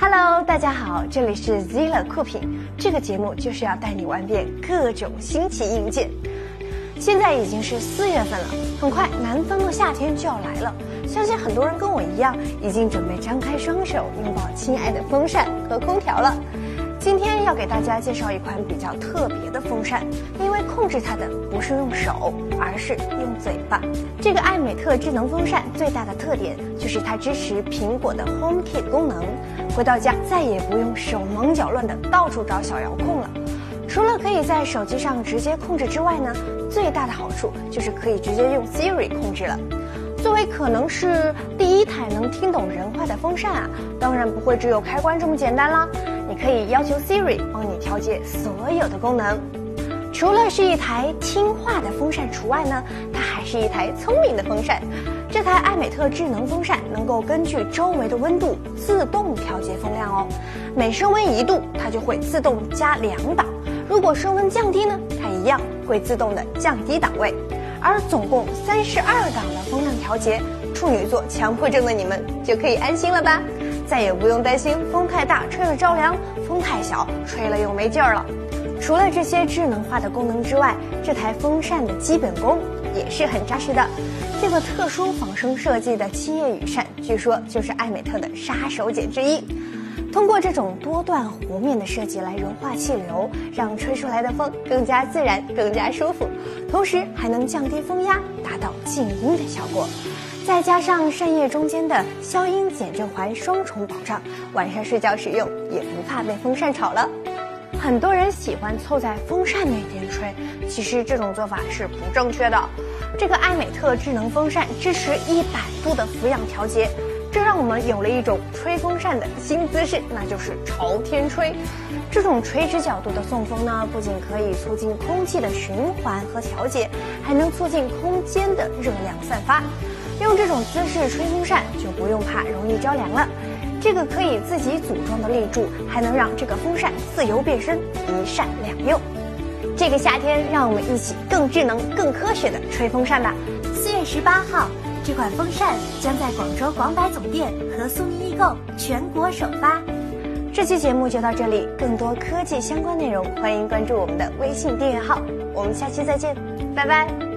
Hello，大家好，这里是 Zilla 酷品。这个节目就是要带你玩遍各种新奇硬件。现在已经是四月份了，很快南方的夏天就要来了。相信很多人跟我一样，已经准备张开双手拥抱亲爱的风扇和空调了。今天要给大家介绍一款比较特别的风扇，因为控制它的不是用手，而是用嘴巴。这个艾美特智能风扇最大的特点就是它支持苹果的 HomeKit 功能，回到家再也不用手忙脚乱的到处找小遥控了。除了可以在手机上直接控制之外呢，最大的好处就是可以直接用 Siri 控制了。作为可能是第一台能听懂人话的风扇啊，当然不会只有开关这么简单啦。你可以要求 Siri 帮你调节所有的功能。除了是一台听话的风扇除外呢，它还是一台聪明的风扇。这台艾美特智能风扇能够根据周围的温度自动调节风量哦。每升温一度，它就会自动加两档；如果升温降低呢，它一样会自动的降低档位。而总共三十二档的风量调节，处女座强迫症的你们就可以安心了吧，再也不用担心风太大吹了着凉，风太小吹了又没劲儿了。除了这些智能化的功能之外，这台风扇的基本功也是很扎实的。这个特殊仿生设计的七叶羽扇，据说就是艾美特的杀手锏之一。通过这种多段弧面的设计来融化气流，让吹出来的风更加自然、更加舒服，同时还能降低风压，达到静音的效果。再加上扇叶中间的消音减震环双重保障，晚上睡觉使用也不怕被风扇吵了。很多人喜欢凑在风扇那边吹，其实这种做法是不正确的。这个艾美特智能风扇支持一百度的俯仰调节。这让我们有了一种吹风扇的新姿势，那就是朝天吹。这种垂直角度的送风呢，不仅可以促进空气的循环和调节，还能促进空间的热量散发。用这种姿势吹风扇，就不用怕容易着凉了。这个可以自己组装的立柱，还能让这个风扇自由变身，一扇两用。这个夏天，让我们一起更智能、更科学的吹风扇吧。四月十八号。这款风扇将在广州广百总店和苏宁易购全国首发。这期节目就到这里，更多科技相关内容，欢迎关注我们的微信订阅号。我们下期再见，拜拜。